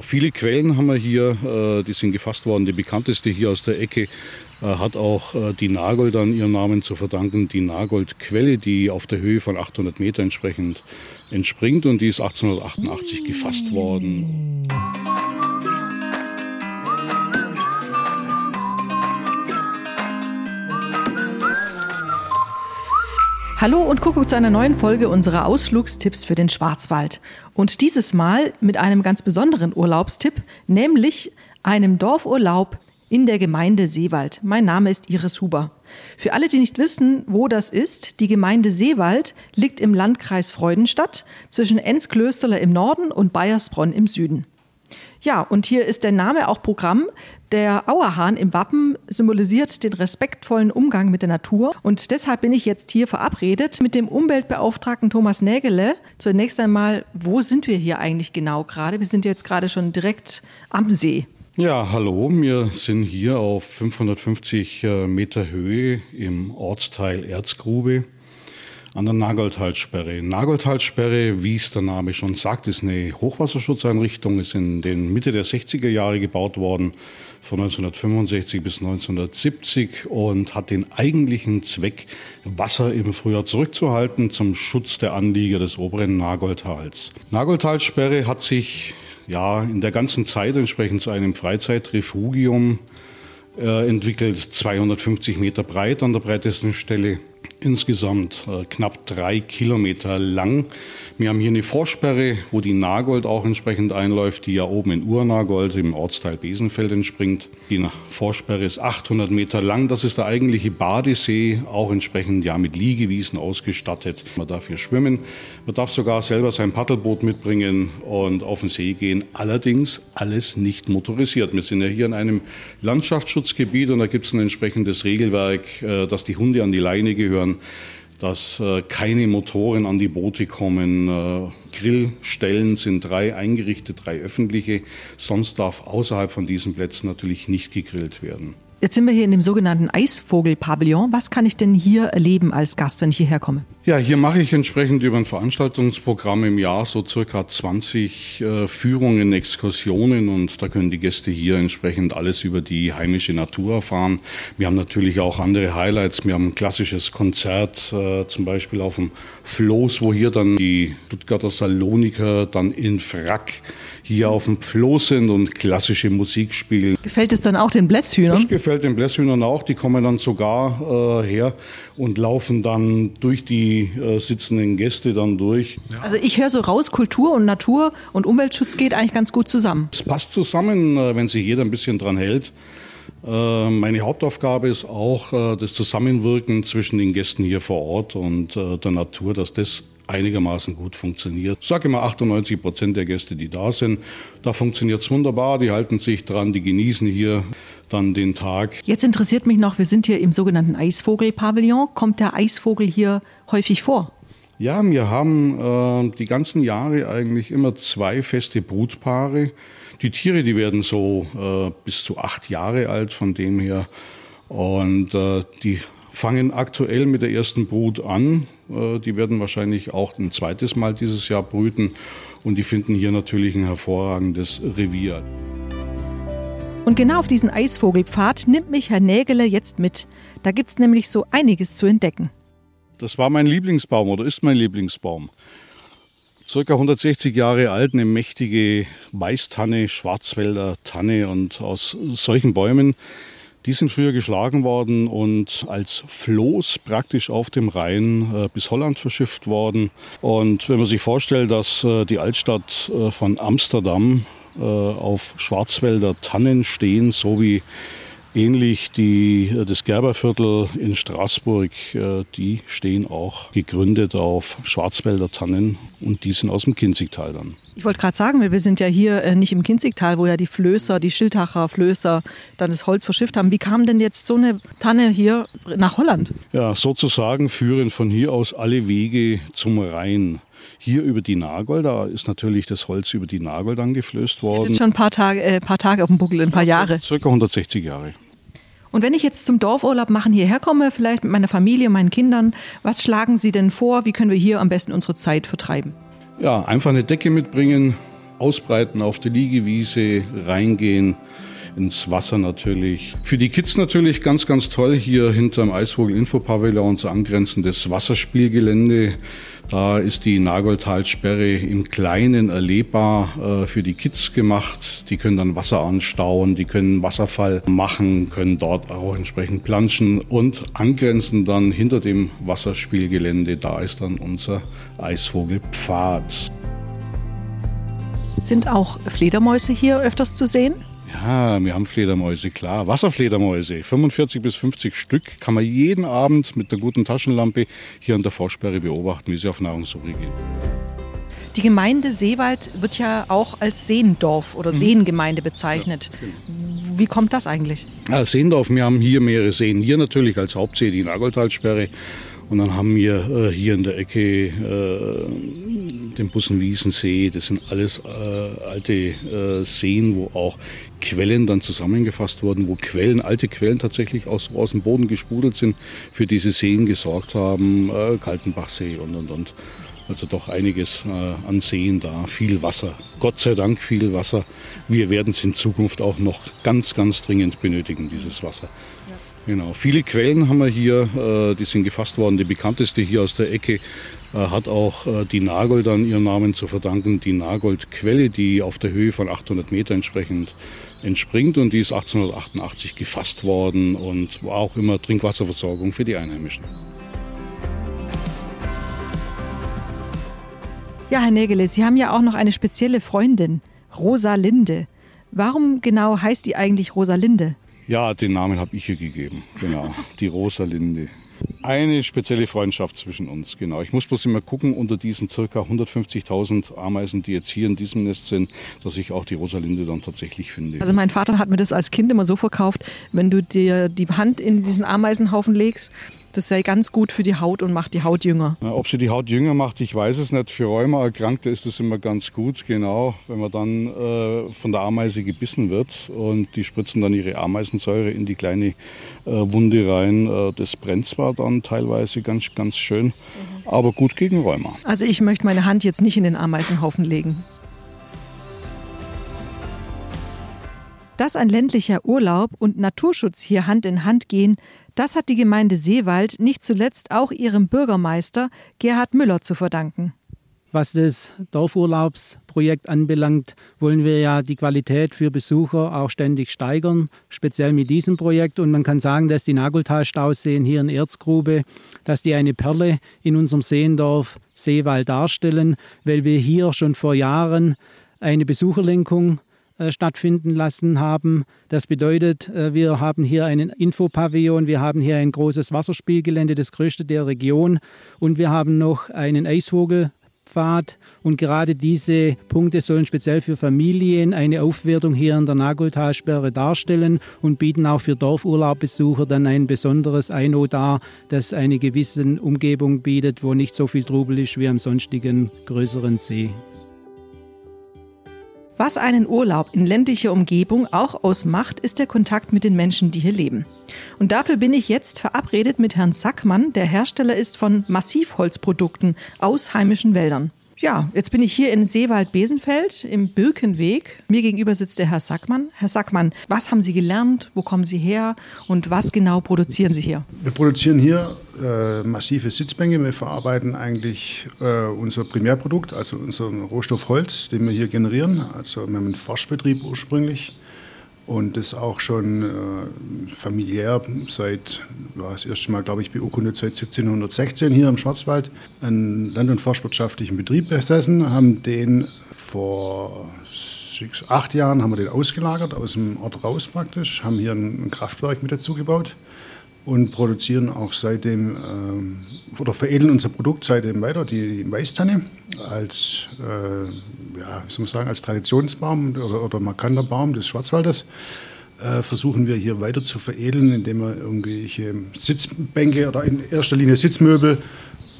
Genau. Viele Quellen haben wir hier, äh, die sind gefasst worden. Die bekannteste hier aus der Ecke äh, hat auch äh, die Nagold an ihren Namen zu verdanken. Die Nagoldquelle, die auf der Höhe von 800 Meter entsprechend entspringt und die ist 1888 gefasst worden. Hallo und Kuckuck zu einer neuen Folge unserer Ausflugstipps für den Schwarzwald. Und dieses Mal mit einem ganz besonderen Urlaubstipp, nämlich einem Dorfurlaub in der Gemeinde Seewald. Mein Name ist Iris Huber. Für alle, die nicht wissen, wo das ist, die Gemeinde Seewald liegt im Landkreis Freudenstadt zwischen Enzklösterle im Norden und Bayersbronn im Süden. Ja, und hier ist der Name auch Programm. Der Auerhahn im Wappen symbolisiert den respektvollen Umgang mit der Natur. Und deshalb bin ich jetzt hier verabredet mit dem Umweltbeauftragten Thomas Nägele. Zunächst einmal, wo sind wir hier eigentlich genau gerade? Wir sind jetzt gerade schon direkt am See. Ja, hallo, wir sind hier auf 550 äh, Meter Höhe im Ortsteil Erzgrube an der Nagoldtalsperre. Nagoldtalsperre, wie es der Name schon sagt, ist eine Hochwasserschutzeinrichtung, ist in den Mitte der 60er Jahre gebaut worden, von 1965 bis 1970 und hat den eigentlichen Zweck, Wasser im Frühjahr zurückzuhalten zum Schutz der Anlieger des oberen Nagoldtals. Nagoldtalsperre hat sich ja in der ganzen Zeit entsprechend zu einem Freizeitrefugium äh, entwickelt, 250 Meter breit an der breitesten Stelle insgesamt äh, knapp drei Kilometer lang. Wir haben hier eine Vorsperre, wo die Nagold auch entsprechend einläuft, die ja oben in Urnagold im Ortsteil Besenfeld entspringt. Die Vorsperre ist 800 Meter lang. Das ist der eigentliche Badesee, auch entsprechend ja mit Liegewiesen ausgestattet. Man darf hier schwimmen. Man darf sogar selber sein Paddelboot mitbringen und auf den See gehen. Allerdings alles nicht motorisiert. Wir sind ja hier in einem Landschaftsschutzgebiet und da gibt es ein entsprechendes Regelwerk, äh, dass die Hunde an die Leine gehören dass äh, keine Motoren an die Boote kommen. Äh, Grillstellen sind drei eingerichtet, drei öffentliche. Sonst darf außerhalb von diesen Plätzen natürlich nicht gegrillt werden. Jetzt sind wir hier in dem sogenannten Eisvogel-Pavillon. Was kann ich denn hier erleben als Gast, wenn ich hierher komme? Ja, hier mache ich entsprechend über ein Veranstaltungsprogramm im Jahr so circa 20 äh, Führungen, Exkursionen und da können die Gäste hier entsprechend alles über die heimische Natur erfahren. Wir haben natürlich auch andere Highlights. Wir haben ein klassisches Konzert, äh, zum Beispiel auf dem Floß, wo hier dann die Stuttgarter Saloniker dann in Frack hier auf dem Floß sind und klassische Musik spielen. Gefällt es dann auch den Blässhühnern? Das gefällt den Blässhühnern auch. Die kommen dann sogar äh, her und laufen dann durch die äh, sitzenden Gäste dann durch. Also ich höre so raus, Kultur und Natur und Umweltschutz geht eigentlich ganz gut zusammen. Es passt zusammen, äh, wenn sich jeder ein bisschen dran hält. Äh, meine Hauptaufgabe ist auch äh, das Zusammenwirken zwischen den Gästen hier vor Ort und der Natur, dass das einigermaßen gut funktioniert. Ich sage immer 98 Prozent der Gäste, die da sind, da funktioniert es wunderbar. Die halten sich dran, die genießen hier dann den Tag. Jetzt interessiert mich noch, wir sind hier im sogenannten Eisvogel-Pavillon. Kommt der Eisvogel hier häufig vor? Ja, wir haben äh, die ganzen Jahre eigentlich immer zwei feste Brutpaare. Die Tiere, die werden so äh, bis zu acht Jahre alt von dem her. Und äh, die fangen aktuell mit der ersten Brut an. Äh, die werden wahrscheinlich auch ein zweites Mal dieses Jahr brüten und die finden hier natürlich ein hervorragendes Revier. Und genau auf diesen Eisvogelpfad nimmt mich Herr Nägele jetzt mit. Da gibt es nämlich so einiges zu entdecken. Das war mein Lieblingsbaum oder ist mein Lieblingsbaum. Circa 160 Jahre alt, eine mächtige Weißtanne, Schwarzwälder Tanne und aus solchen Bäumen die sind früher geschlagen worden und als Floß praktisch auf dem Rhein äh, bis Holland verschifft worden. Und wenn man sich vorstellt, dass äh, die Altstadt äh, von Amsterdam auf Schwarzwälder Tannen stehen, so wie Ähnlich die, äh, das Gerberviertel in Straßburg, äh, die stehen auch gegründet auf Schwarzwälder Tannen und die sind aus dem Kinzigtal dann. Ich wollte gerade sagen, wir sind ja hier äh, nicht im Kinzigtal, wo ja die Flößer, die Schildacher Flößer dann das Holz verschifft haben. Wie kam denn jetzt so eine Tanne hier nach Holland? Ja, sozusagen führen von hier aus alle Wege zum Rhein. Hier über die Nagel, da ist natürlich das Holz über die Nagel dann geflößt worden. Jetzt schon ein paar Tage, äh, paar Tage auf dem Buckel, ein paar ja, Jahre. Circa 160 Jahre. Und wenn ich jetzt zum Dorfurlaub machen hierher komme, vielleicht mit meiner Familie, meinen Kindern, was schlagen Sie denn vor? Wie können wir hier am besten unsere Zeit vertreiben? Ja, einfach eine Decke mitbringen, ausbreiten auf der Liegewiese, reingehen ins Wasser natürlich. Für die Kids natürlich ganz, ganz toll hier hinterm Eisvogel Infopavillon unser angrenzendes Wasserspielgelände. Da ist die Nagoldtalsperre im Kleinen erlebbar äh, für die Kids gemacht. Die können dann Wasser anstauen, die können Wasserfall machen, können dort auch entsprechend planschen und angrenzend dann hinter dem Wasserspielgelände, da ist dann unser Eisvogelpfad. Sind auch Fledermäuse hier öfters zu sehen? Ja, wir haben Fledermäuse, klar. Wasserfledermäuse, 45 bis 50 Stück, kann man jeden Abend mit der guten Taschenlampe hier an der Vorsperre beobachten, wie sie auf Nahrungssuche gehen. Die Gemeinde Seewald wird ja auch als Seendorf oder mhm. Seengemeinde bezeichnet. Ja, genau. Wie kommt das eigentlich? Ja, Seendorf, wir haben hier mehrere Seen. Hier natürlich als Hauptsee die Nagoldtalsperre. Und dann haben wir äh, hier in der Ecke äh, den Bussenwiesensee. Das sind alles äh, alte äh, Seen, wo auch Quellen dann zusammengefasst wurden, wo Quellen, alte Quellen tatsächlich aus, aus dem Boden gesprudelt sind, für diese Seen gesorgt haben. Äh, Kaltenbachsee und und und. Also doch einiges äh, an Seen da, viel Wasser. Gott sei Dank viel Wasser. Wir werden es in Zukunft auch noch ganz, ganz dringend benötigen, dieses Wasser. Genau. Viele Quellen haben wir hier, äh, die sind gefasst worden. Die bekannteste hier aus der Ecke hat auch äh, die Nagold an ihren Namen zu verdanken. Die Nagoldquelle, die auf der Höhe von 800 Meter entsprechend entspringt und die ist 1888 gefasst worden und war auch immer Trinkwasserversorgung für die Einheimischen. Ja, Herr Nägele, Sie haben ja auch noch eine spezielle Freundin, Rosalinde. Warum genau heißt die eigentlich Rosalinde? Ja, den Namen habe ich ihr gegeben. Genau, die Rosalinde. Eine spezielle Freundschaft zwischen uns, genau. Ich muss bloß immer gucken, unter diesen circa 150.000 Ameisen, die jetzt hier in diesem Nest sind, dass ich auch die Rosalinde dann tatsächlich finde. Also mein Vater hat mir das als Kind immer so verkauft, wenn du dir die Hand in diesen Ameisenhaufen legst, das sei ganz gut für die Haut und macht die Haut jünger. Na, ob sie die Haut jünger macht, ich weiß es nicht. Für Rheumaerkrankte ist das immer ganz gut, genau, wenn man dann äh, von der Ameise gebissen wird und die spritzen dann ihre Ameisensäure in die kleine äh, Wunde rein. Äh, das brennt zwar dann teilweise ganz, ganz schön, mhm. aber gut gegen Rheuma. Also ich möchte meine Hand jetzt nicht in den Ameisenhaufen legen. Dass ein ländlicher Urlaub und Naturschutz hier Hand in Hand gehen, das hat die Gemeinde Seewald nicht zuletzt auch ihrem Bürgermeister Gerhard Müller zu verdanken. Was das Dorfurlaubsprojekt anbelangt, wollen wir ja die Qualität für Besucher auch ständig steigern, speziell mit diesem Projekt. Und man kann sagen, dass die Nageltalstauseen hier in Erzgrube, dass die eine Perle in unserem Seendorf Seewald darstellen, weil wir hier schon vor Jahren eine Besucherlenkung stattfinden lassen haben. Das bedeutet, äh, wir haben hier einen Infopavillon, wir haben hier ein großes Wasserspielgelände, das größte der Region und wir haben noch einen Eisvogelpfad. Und gerade diese Punkte sollen speziell für Familien eine Aufwertung hier in der Nagoldtalsperre darstellen und bieten auch für Dorfurlaubbesucher dann ein besonderes Eino dar, das eine gewisse Umgebung bietet, wo nicht so viel Trubel ist wie am sonstigen größeren See. Was einen Urlaub in ländlicher Umgebung auch ausmacht, ist der Kontakt mit den Menschen, die hier leben. Und dafür bin ich jetzt verabredet mit Herrn Sackmann, der Hersteller ist von Massivholzprodukten aus heimischen Wäldern. Ja, jetzt bin ich hier in Seewald-Besenfeld im Birkenweg. Mir gegenüber sitzt der Herr Sackmann. Herr Sackmann, was haben Sie gelernt? Wo kommen Sie her? Und was genau produzieren Sie hier? Wir produzieren hier äh, massive Sitzbänke. Wir verarbeiten eigentlich äh, unser Primärprodukt, also unseren Rohstoff Holz, den wir hier generieren. Also wir haben einen Forschbetrieb ursprünglich und das auch schon äh, familiär seit, ja, das erste Mal, glaube ich, beurkundet seit 1716 hier im Schwarzwald, einen land- und forstwirtschaftlichen Betrieb besessen, haben den vor sechs, acht Jahren haben wir den ausgelagert, aus dem Ort raus praktisch, haben hier ein Kraftwerk mit dazu gebaut und produzieren auch seitdem äh, oder veredeln unser Produkt seitdem weiter, die, die Weißtanne, als, äh, ja, wie soll man sagen, als Traditionsbaum oder, oder markanter Baum des Schwarzwaldes. Äh, versuchen wir hier weiter zu veredeln, indem wir irgendwelche Sitzbänke oder in erster Linie Sitzmöbel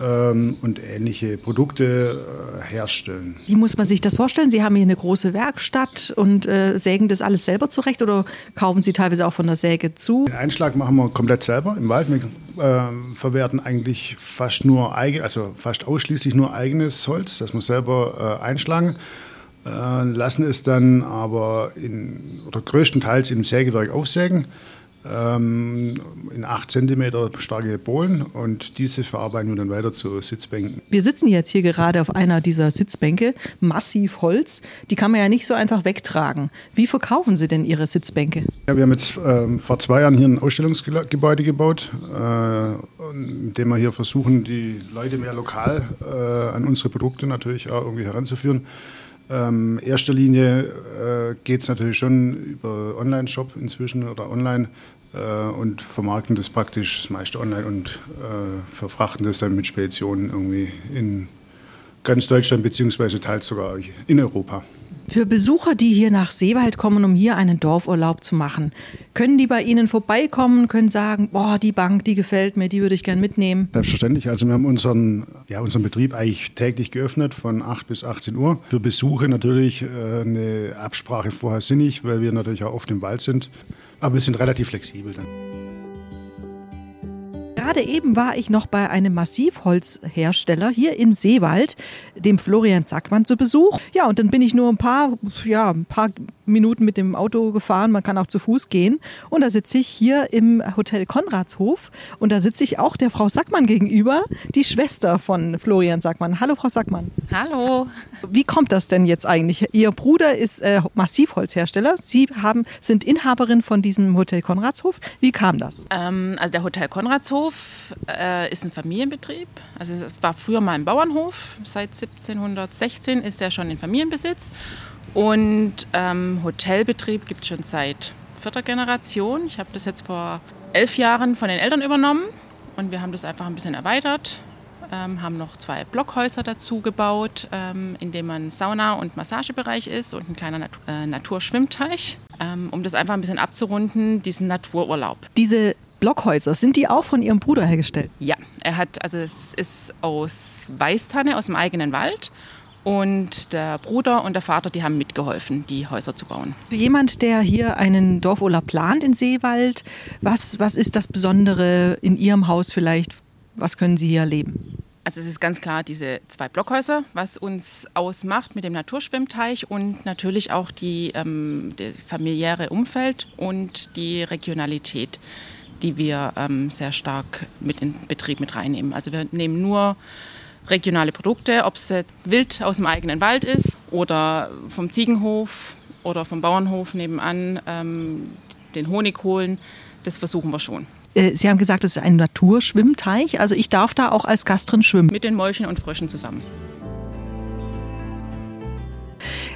ähm, und ähnliche Produkte äh, herstellen. Wie muss man sich das vorstellen? Sie haben hier eine große Werkstatt und äh, sägen das alles selber zurecht oder kaufen Sie teilweise auch von der Säge zu? Den Einschlag machen wir komplett selber im Wald. Wir äh, verwerten eigentlich fast nur eigen, also fast ausschließlich nur eigenes Holz, das wir selber äh, einschlagen. äh, lassen es dann aber in, oder größtenteils im Sägewerk aufsägen in 8 cm starke Bohlen und diese verarbeiten wir dann weiter zu Sitzbänken. Wir sitzen jetzt hier gerade auf einer dieser Sitzbänke, massiv Holz. Die kann man ja nicht so einfach wegtragen. Wie verkaufen Sie denn Ihre Sitzbänke? Ja, wir haben jetzt ähm, vor zwei Jahren hier ein Ausstellungsgebäude gebaut, äh, in dem wir hier versuchen, die Leute mehr lokal äh, an unsere Produkte natürlich auch irgendwie heranzuführen. Ähm, erster Linie äh, geht es natürlich schon über Online-Shop inzwischen oder online äh, und vermarkten das praktisch das meiste online und äh, verfrachten das dann mit Speditionen irgendwie in ganz Deutschland beziehungsweise teils sogar in Europa. Für Besucher, die hier nach Seewald kommen, um hier einen Dorfurlaub zu machen, können die bei Ihnen vorbeikommen, können sagen, boah, die Bank, die gefällt mir, die würde ich gern mitnehmen? Selbstverständlich. Also wir haben unseren, ja, unseren Betrieb eigentlich täglich geöffnet von 8 bis 18 Uhr. Für Besuche natürlich äh, eine Absprache vorher sinnig, weil wir natürlich auch oft im Wald sind. Aber wir sind relativ flexibel dann. Gerade eben war ich noch bei einem Massivholzhersteller hier im Seewald, dem Florian Sackmann, zu Besuch. Ja, und dann bin ich nur ein paar, ja, ein paar Minuten mit dem Auto gefahren. Man kann auch zu Fuß gehen. Und da sitze ich hier im Hotel Konradshof. Und da sitze ich auch der Frau Sackmann gegenüber, die Schwester von Florian Sackmann. Hallo, Frau Sackmann. Hallo. Wie kommt das denn jetzt eigentlich? Ihr Bruder ist äh, Massivholzhersteller. Sie haben, sind Inhaberin von diesem Hotel Konradshof. Wie kam das? Ähm, also der Hotel Konradshof äh, ist ein Familienbetrieb. Also es war früher mal ein Bauernhof. Seit 1716 ist er schon in Familienbesitz. Und ähm, Hotelbetrieb gibt es schon seit vierter Generation. Ich habe das jetzt vor elf Jahren von den Eltern übernommen und wir haben das einfach ein bisschen erweitert. Ähm, haben noch zwei Blockhäuser dazu gebaut, ähm, in dem man Sauna- und Massagebereich ist und ein kleiner Natur äh, Naturschwimmteich, ähm, um das einfach ein bisschen abzurunden, diesen Natururlaub. Diese Blockhäuser, sind die auch von Ihrem Bruder hergestellt? Ja, er hat, also es ist aus Weißtanne, aus dem eigenen Wald. Und der Bruder und der Vater, die haben mitgeholfen, die Häuser zu bauen. Jemand, der hier einen Dorfurlaub plant in Seewald, was, was ist das Besondere in Ihrem Haus vielleicht? Was können Sie hier erleben? Also es ist ganz klar diese zwei Blockhäuser, was uns ausmacht mit dem Naturschwimmteich und natürlich auch die, ähm, das familiäre Umfeld und die Regionalität die wir ähm, sehr stark mit in Betrieb mit reinnehmen. Also wir nehmen nur regionale Produkte, ob es wild aus dem eigenen Wald ist oder vom Ziegenhof oder vom Bauernhof nebenan ähm, den Honig holen. Das versuchen wir schon. Äh, Sie haben gesagt, es ist ein Naturschwimmteich. Also ich darf da auch als Gast drin schwimmen. Mit den Molchen und Fröschen zusammen.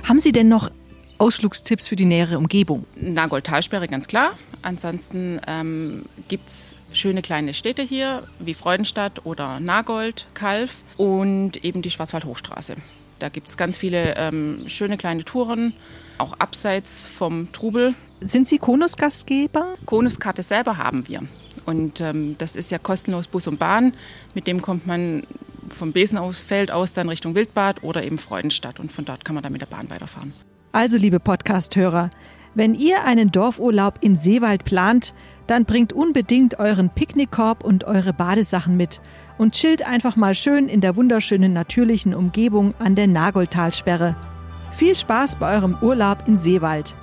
Haben Sie denn noch Ausflugstipps für die nähere Umgebung? Nagold-Talsperre, ganz klar. Ansonsten ähm, gibt es schöne kleine Städte hier, wie Freudenstadt oder Nagold, Kalf und eben die Schwarzwald-Hochstraße. Da gibt es ganz viele ähm, schöne kleine Touren, auch abseits vom Trubel. Sind Sie Konus-Gastgeber? Konuskarte selber haben wir. Und ähm, das ist ja kostenlos Bus und Bahn. Mit dem kommt man vom Besenfeld aus dann Richtung Wildbad oder eben Freudenstadt. Und von dort kann man dann mit der Bahn weiterfahren. Also, liebe Podcast-Hörer, wenn ihr einen Dorfurlaub in Seewald plant, dann bringt unbedingt euren Picknickkorb und eure Badesachen mit und chillt einfach mal schön in der wunderschönen natürlichen Umgebung an der Nagoldtalsperre. Viel Spaß bei eurem Urlaub in Seewald.